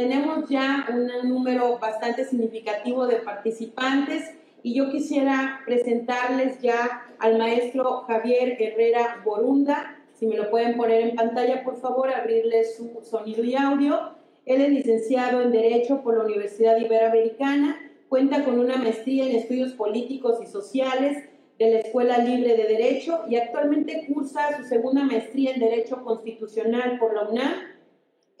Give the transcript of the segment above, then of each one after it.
Tenemos ya un número bastante significativo de participantes y yo quisiera presentarles ya al maestro Javier Herrera Borunda. Si me lo pueden poner en pantalla, por favor, abrirle su sonido y audio. Él es licenciado en Derecho por la Universidad Iberoamericana, cuenta con una maestría en Estudios Políticos y Sociales de la Escuela Libre de Derecho y actualmente cursa su segunda maestría en Derecho Constitucional por la UNAM.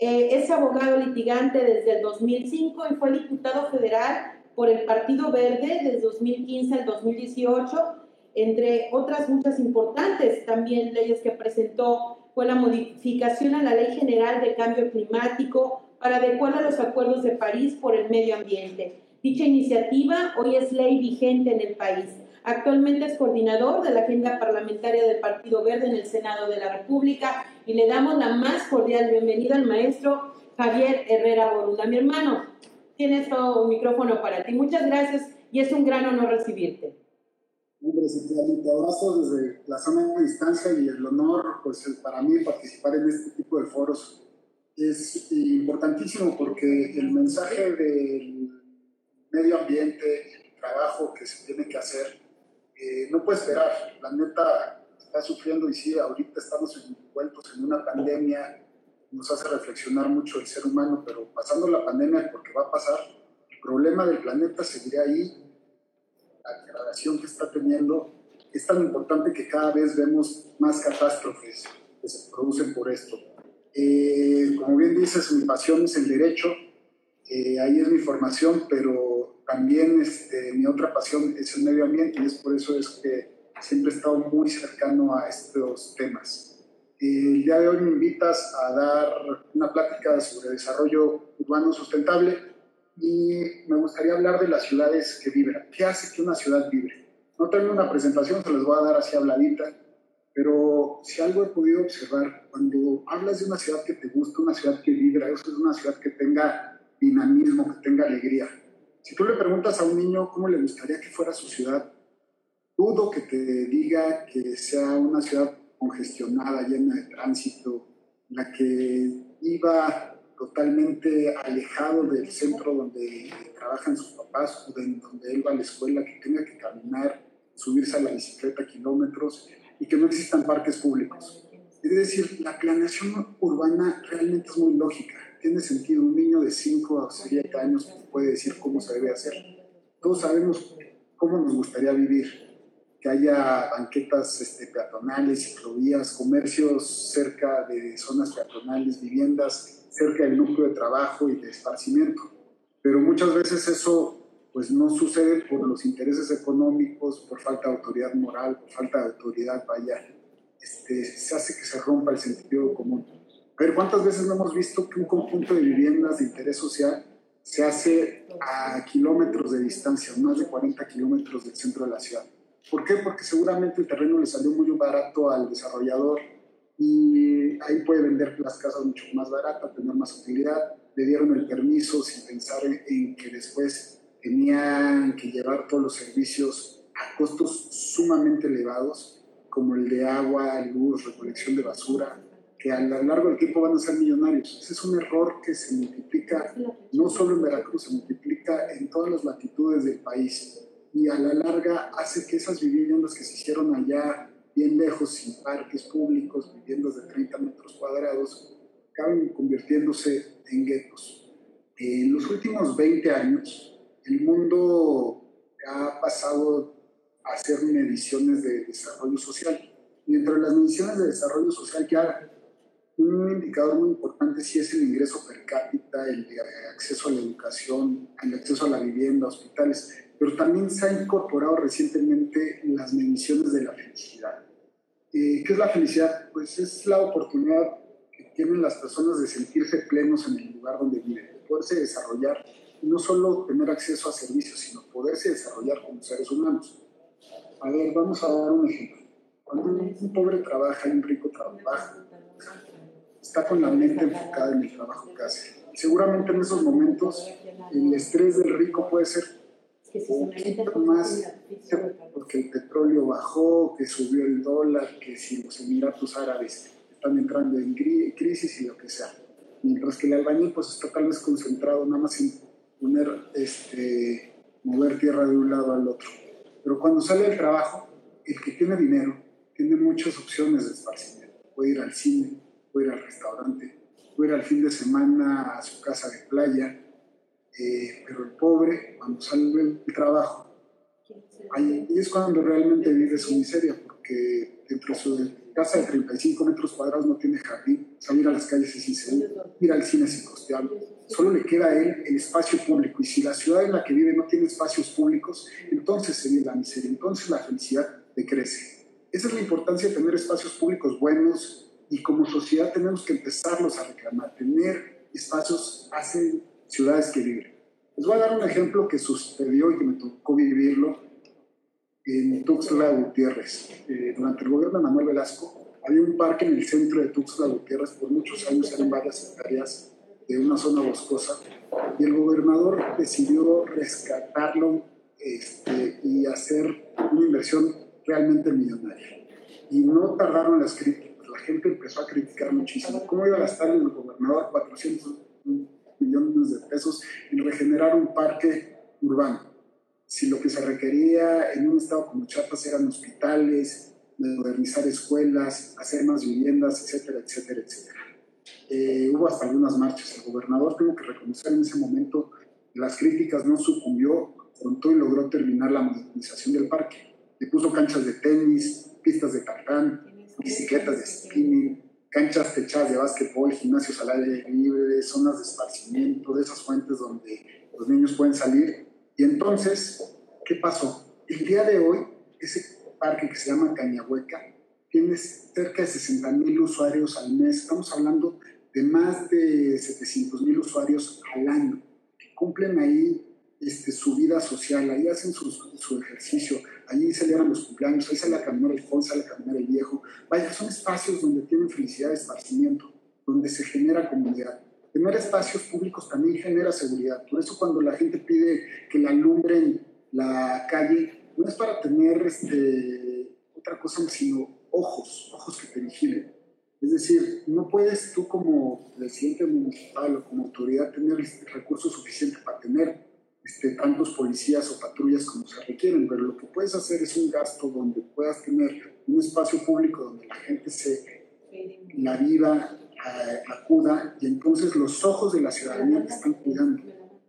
Eh, es abogado litigante desde el 2005 y fue diputado federal por el Partido Verde desde 2015 al 2018, entre otras muchas importantes también leyes que presentó fue la modificación a la Ley General de Cambio Climático para adecuar a los acuerdos de París por el medio ambiente. Dicha iniciativa hoy es ley vigente en el país. Actualmente es coordinador de la agenda parlamentaria del Partido Verde en el Senado de la República y le damos la más cordial bienvenida al maestro Javier Herrera Borunda. Mi hermano, tienes todo un micrófono para ti. Muchas gracias y es un gran honor recibirte. Hombre, te abrazo desde la zona de distancia y el honor, pues para mí, participar en este tipo de foros es importantísimo porque el mensaje del medio ambiente, el trabajo que se tiene que hacer, eh, no puede esperar. La neta está sufriendo y sí, ahorita estamos envueltos en una pandemia, nos hace reflexionar mucho el ser humano, pero pasando la pandemia, porque va a pasar, el problema del planeta seguirá ahí, la degradación que está teniendo, es tan importante que cada vez vemos más catástrofes que se producen por esto. Eh, como bien dices, mi pasión es el derecho, eh, ahí es mi formación, pero también este, mi otra pasión es el medio ambiente y es por eso es que siempre he estado muy cercano a estos temas. el día de hoy me invitas a dar una plática sobre desarrollo urbano sustentable y me gustaría hablar de las ciudades que vibran. ¿Qué hace que una ciudad vibre? No tengo una presentación, se les voy a dar así habladita, pero si algo he podido observar, cuando hablas de una ciudad que te gusta, una ciudad que vibra, eso es una ciudad que tenga dinamismo, que tenga alegría. Si tú le preguntas a un niño cómo le gustaría que fuera su ciudad, dudo que te diga que sea una ciudad congestionada, llena de tránsito, la que iba totalmente alejado del centro donde trabajan sus papás o de donde él va a la escuela, que tenga que caminar, subirse a la bicicleta kilómetros y que no existan parques públicos. Es decir, la planeación urbana realmente es muy lógica tiene sentido. Un niño de 5 a 7 años puede decir cómo se debe hacer. Todos sabemos cómo nos gustaría vivir. Que haya banquetas este, peatonales, ciclovías, comercios cerca de zonas peatonales, viviendas cerca del núcleo de trabajo y de esparcimiento. Pero muchas veces eso pues no sucede por los intereses económicos, por falta de autoridad moral, por falta de autoridad, vaya, este, se hace que se rompa el sentido común. A ver, ¿cuántas veces no hemos visto que un conjunto de viviendas de interés social se hace a kilómetros de distancia, más de 40 kilómetros del centro de la ciudad? ¿Por qué? Porque seguramente el terreno le salió muy barato al desarrollador y ahí puede vender las casas mucho más baratas, tener más utilidad. Le dieron el permiso sin pensar en que después tenían que llevar todos los servicios a costos sumamente elevados, como el de agua, luz, recolección de basura, que a lo largo del tiempo van a ser millonarios. Ese es un error que se multiplica no solo en Veracruz, se multiplica en todas las latitudes del país y a la larga hace que esas viviendas que se hicieron allá bien lejos, sin parques públicos, viviendas de 30 metros cuadrados, acaben convirtiéndose en guetos. En los últimos 20 años, el mundo ha pasado a hacer mediciones de desarrollo social. Y entre las mediciones de desarrollo social que haga, un indicador muy importante sí es el ingreso per cápita, el acceso a la educación, el acceso a la vivienda, hospitales, pero también se ha incorporado recientemente las mediciones de la felicidad. Eh, ¿Qué es la felicidad? Pues es la oportunidad que tienen las personas de sentirse plenos en el lugar donde viven, de poderse desarrollar y no solo tener acceso a servicios, sino poderse desarrollar como seres humanos. A ver, vamos a dar un ejemplo. Cuando un pobre trabaja y un rico trabaja, está con la mente enfocada en el trabajo que hace. Seguramente en esos momentos el estrés del rico puede ser un poquito más porque el petróleo bajó, que subió el dólar, que si los Emiratos Árabes están entrando en crisis y lo que sea. mientras que el albañil pues está tal vez concentrado nada más en poner, este, mover tierra de un lado al otro. Pero cuando sale el trabajo, el que tiene dinero tiene muchas opciones de esparcimiento. Puede ir al cine, puede ir al restaurante, puede ir al fin de semana a su casa de playa, eh, pero el pobre, cuando sale del trabajo, ahí es cuando realmente vive su miseria, porque dentro de su casa de 35 metros cuadrados no tiene jardín, salir a las calles es inseguro, ir al cine es incosteable, solo le queda a él el espacio público, y si la ciudad en la que vive no tiene espacios públicos, entonces se vive la miseria, entonces la felicidad decrece. Esa es la importancia de tener espacios públicos buenos y como sociedad tenemos que empezarlos a reclamar, tener espacios hacen ciudades que viven. Les voy a dar un ejemplo que sucedió y que me tocó vivirlo en Tuxtla Gutiérrez. Eh, durante el gobierno de Manuel Velasco había un parque en el centro de Tuxtla Gutiérrez, por muchos años eran varias hectáreas de una zona boscosa, y el gobernador decidió rescatarlo este, y hacer una inversión realmente millonaria. Y no tardaron las críticas, la gente empezó a criticar muchísimo. ¿Cómo iba a gastar el gobernador 400 millones de pesos en regenerar un parque urbano? Si lo que se requería en un estado como Chiapas eran hospitales, modernizar escuelas, hacer más viviendas, etcétera, etcétera, etcétera. Eh, hubo hasta algunas marchas. El gobernador tuvo que reconocer en ese momento las críticas, no sucumbió, pronto y logró terminar la modernización del parque le puso canchas de tenis, pistas de tartán, bicicletas de spinning, canchas techadas de básquetbol, gimnasios al aire libre, zonas de esparcimiento, de esas fuentes donde los niños pueden salir. Y entonces, ¿qué pasó? El día de hoy, ese parque que se llama Cañahueca tiene cerca de 60 mil usuarios al mes. Estamos hablando de más de 700 mil usuarios al año que cumplen ahí este, su vida social, ahí hacen su, su ejercicio, allí celebran los cumpleaños, ahí sale a caminar el joven, sale a caminar el viejo. Vaya, son espacios donde tienen felicidad esparcimiento, donde se genera comunidad. Tener espacios públicos también genera seguridad. Por eso cuando la gente pide que la alumbren la calle, no es para tener este, otra cosa, sino ojos, ojos que te vigilen. Es decir, no puedes tú como presidente municipal o como autoridad tener recursos suficientes para tener este, tantos policías o patrullas como se requieren, pero lo que puedes hacer es un gasto donde puedas tener un espacio público donde la gente se la viva, acuda y entonces los ojos de la ciudadanía te están cuidando.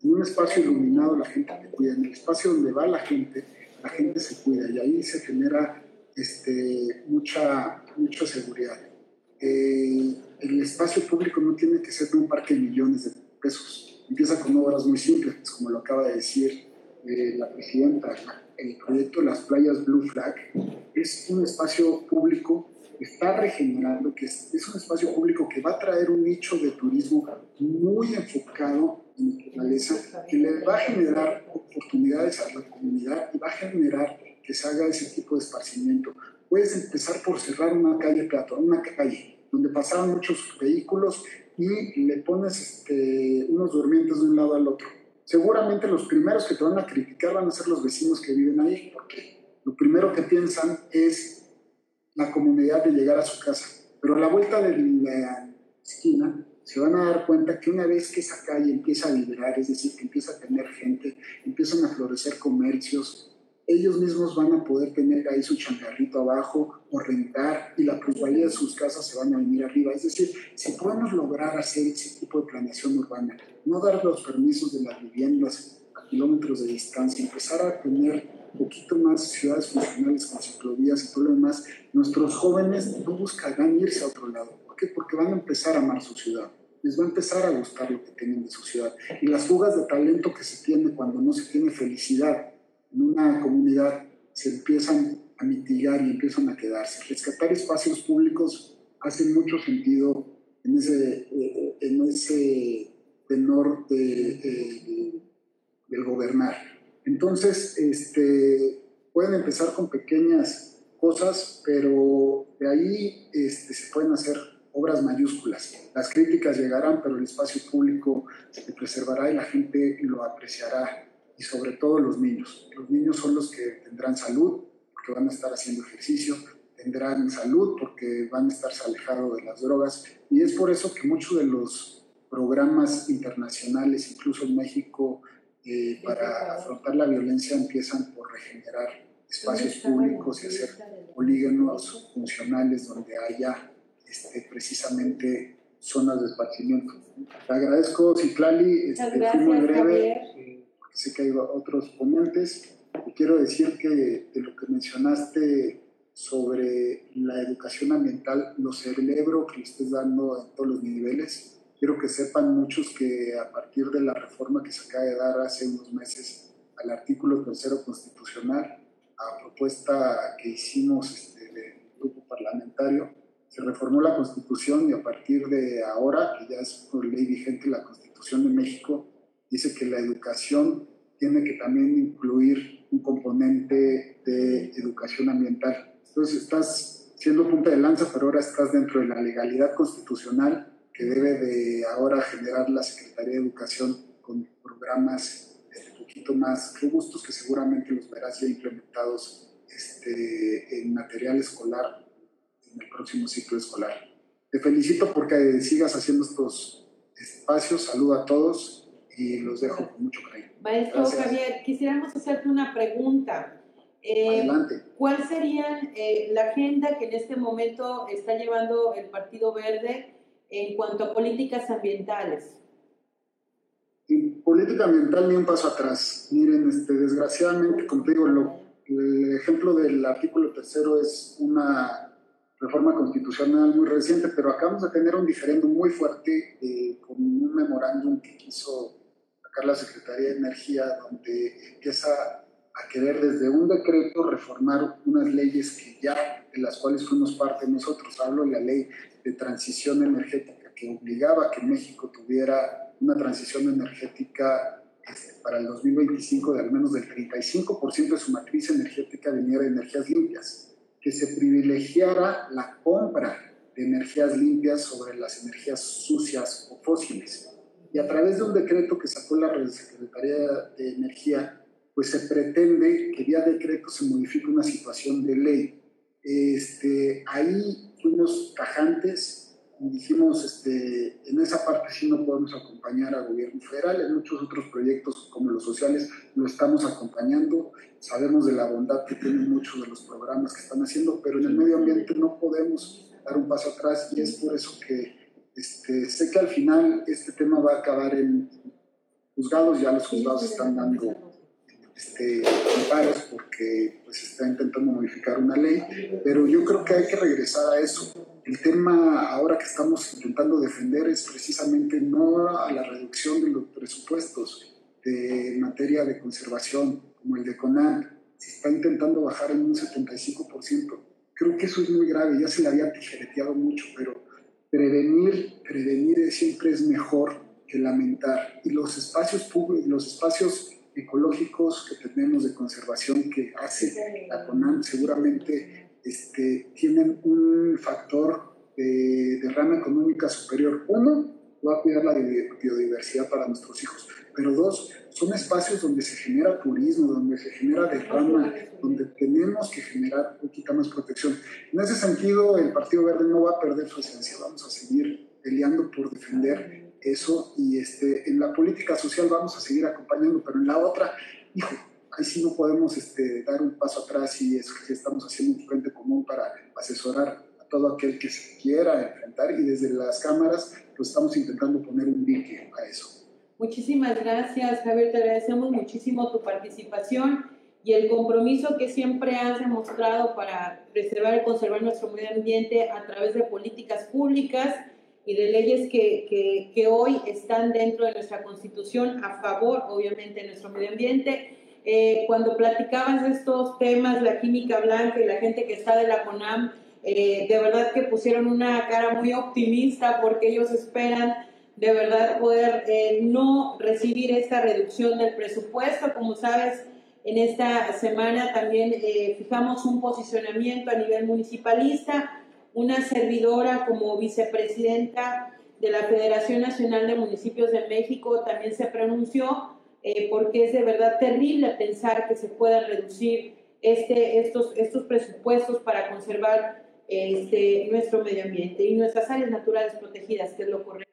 En un espacio iluminado la gente te cuida, en el espacio donde va la gente, la gente se cuida y ahí se genera este, mucha, mucha seguridad. Eh, el espacio público no tiene que ser un parque de millones de pesos empieza con obras muy simples, como lo acaba de decir eh, la presidenta. El proyecto las playas Blue Flag es un espacio público que está regenerando, que es, un espacio público que va a traer un nicho de turismo muy enfocado en naturaleza, que le va a generar oportunidades a la comunidad y va a generar que se haga ese tipo de esparcimiento. Puedes empezar por cerrar una calle peatonal, una calle donde pasaban muchos vehículos y le pones este, unos durmientes de un lado al otro. Seguramente los primeros que te van a criticar van a ser los vecinos que viven ahí, porque lo primero que piensan es la comunidad de llegar a su casa. Pero a la vuelta de la esquina se van a dar cuenta que una vez que esa calle empieza a vibrar, es decir, que empieza a tener gente, empiezan a florecer comercios, ellos mismos van a poder tener ahí su changarrito abajo o rentar y la plusvalía de sus casas se van a venir arriba. Es decir, si podemos lograr hacer ese tipo de planeación urbana, no dar los permisos de las viviendas a kilómetros de distancia, empezar a tener un poquito más ciudades funcionales con ciclovías y todo lo demás, nuestros jóvenes no buscarán irse a otro lado. ¿Por qué? Porque van a empezar a amar su ciudad les va a empezar a gustar lo que tienen de su ciudad. Y las fugas de talento que se tiene cuando no se tiene felicidad en una comunidad se empiezan a mitigar y empiezan a quedarse. Rescatar espacios públicos hace mucho sentido en ese, eh, en ese tenor de, eh, del gobernar. Entonces, este, pueden empezar con pequeñas cosas, pero de ahí este, se pueden hacer obras mayúsculas. Las críticas llegarán, pero el espacio público se preservará y la gente lo apreciará y sobre todo los niños. Los niños son los que tendrán salud porque van a estar haciendo ejercicio, tendrán salud porque van a estar alejados de las drogas. Y es por eso que muchos de los programas internacionales, incluso en México, eh, para afrontar la violencia empiezan por regenerar espacios públicos y hacer polígonos funcionales donde haya este, precisamente zonas de esparcimiento. Te agradezco, Ciclali, este, fui muy breve, porque sé que hay otros ponentes. Y quiero decir que de lo que mencionaste sobre la educación ambiental, lo celebro que lo estés dando en todos los niveles. Quiero que sepan muchos que a partir de la reforma que se acaba de dar hace unos meses al artículo tercero constitucional, a propuesta que hicimos este, del grupo parlamentario, se reformó la Constitución y a partir de ahora, que ya es por ley vigente la Constitución de México, dice que la educación tiene que también incluir un componente de educación ambiental. Entonces estás siendo punta de lanza, pero ahora estás dentro de la legalidad constitucional que debe de ahora generar la Secretaría de Educación con programas un poquito más robustos que seguramente los verás ya implementados este, en material escolar en el próximo ciclo escolar. Te felicito porque sigas haciendo estos espacios. Saludo a todos y los dejo con mucho cariño. Maestro Javier, quisiéramos hacerte una pregunta. Eh, Adelante. ¿Cuál sería eh, la agenda que en este momento está llevando el Partido Verde en cuanto a políticas ambientales? En política ambiental ni un paso atrás. Miren, este, desgraciadamente, como te digo, el ejemplo del artículo tercero es una reforma constitucional muy reciente, pero acabamos de tener un diferendo muy fuerte eh, con un memorándum que quiso sacar la Secretaría de Energía, donde empieza a querer desde un decreto reformar unas leyes que ya, de las cuales fuimos parte nosotros. Hablo de la ley de transición energética, que obligaba a que México tuviera una transición energética este, para el 2025 de al menos del 35% de su matriz energética viniera de energías limpias que se privilegiara la compra de energías limpias sobre las energías sucias o fósiles. Y a través de un decreto que sacó la Secretaría de Energía, pues se pretende que vía decreto se modifique una situación de ley. Este, ahí fuimos tajantes dijimos, este, en esa parte sí no podemos acompañar al gobierno federal, en muchos otros proyectos como los sociales lo estamos acompañando, sabemos de la bondad que tienen muchos de los programas que están haciendo, pero en el medio ambiente no podemos dar un paso atrás y es por eso que este, sé que al final este tema va a acabar en juzgados, ya los juzgados están dando este, amparos porque pues está intentando modificar una ley, pero yo creo que hay que regresar a eso. El tema ahora que estamos intentando defender es precisamente no a la reducción de los presupuestos de materia de conservación, como el de CONAN, se está intentando bajar en un 75%. Creo que eso es muy grave, ya se le había tijereteado mucho, pero prevenir, prevenir siempre es mejor que lamentar. Y los espacios públicos, los espacios ecológicos que tenemos de conservación que hace la CONAM seguramente este, tienen un factor de derrama económica superior. Uno, va a cuidar la biodiversidad para nuestros hijos, pero dos, son espacios donde se genera turismo, donde se genera derrama, donde tenemos que generar un poquito más protección. En ese sentido, el Partido Verde no va a perder su esencia, vamos a seguir peleando por defender eso y este, en la política social vamos a seguir acompañando, pero en la otra, hijo, ahí sí no podemos este, dar un paso atrás y es que estamos haciendo un frente común para asesorar a todo aquel que se quiera enfrentar y desde las cámaras pues estamos intentando poner un dique a eso. Muchísimas gracias, Javier, te agradecemos muchísimo tu participación y el compromiso que siempre has demostrado para preservar y conservar nuestro medio ambiente a través de políticas públicas y de leyes que, que, que, hoy están dentro de nuestra constitución a favor, obviamente, de nuestro medio ambiente. Eh, cuando platicabas de estos temas, la química blanca y la gente que está de la CONAM, eh, de verdad que pusieron una cara muy optimista porque ellos esperan de verdad poder eh, no recibir esta reducción del presupuesto. Como sabes, en esta semana también fijamos un posicionamiento a nivel municipalista una servidora como vicepresidenta de la Federación Nacional de Municipios de México también se pronunció eh, porque es de verdad terrible pensar que se puedan reducir este, estos, estos presupuestos para conservar este, nuestro medio ambiente y nuestras áreas naturales protegidas, que es lo correcto.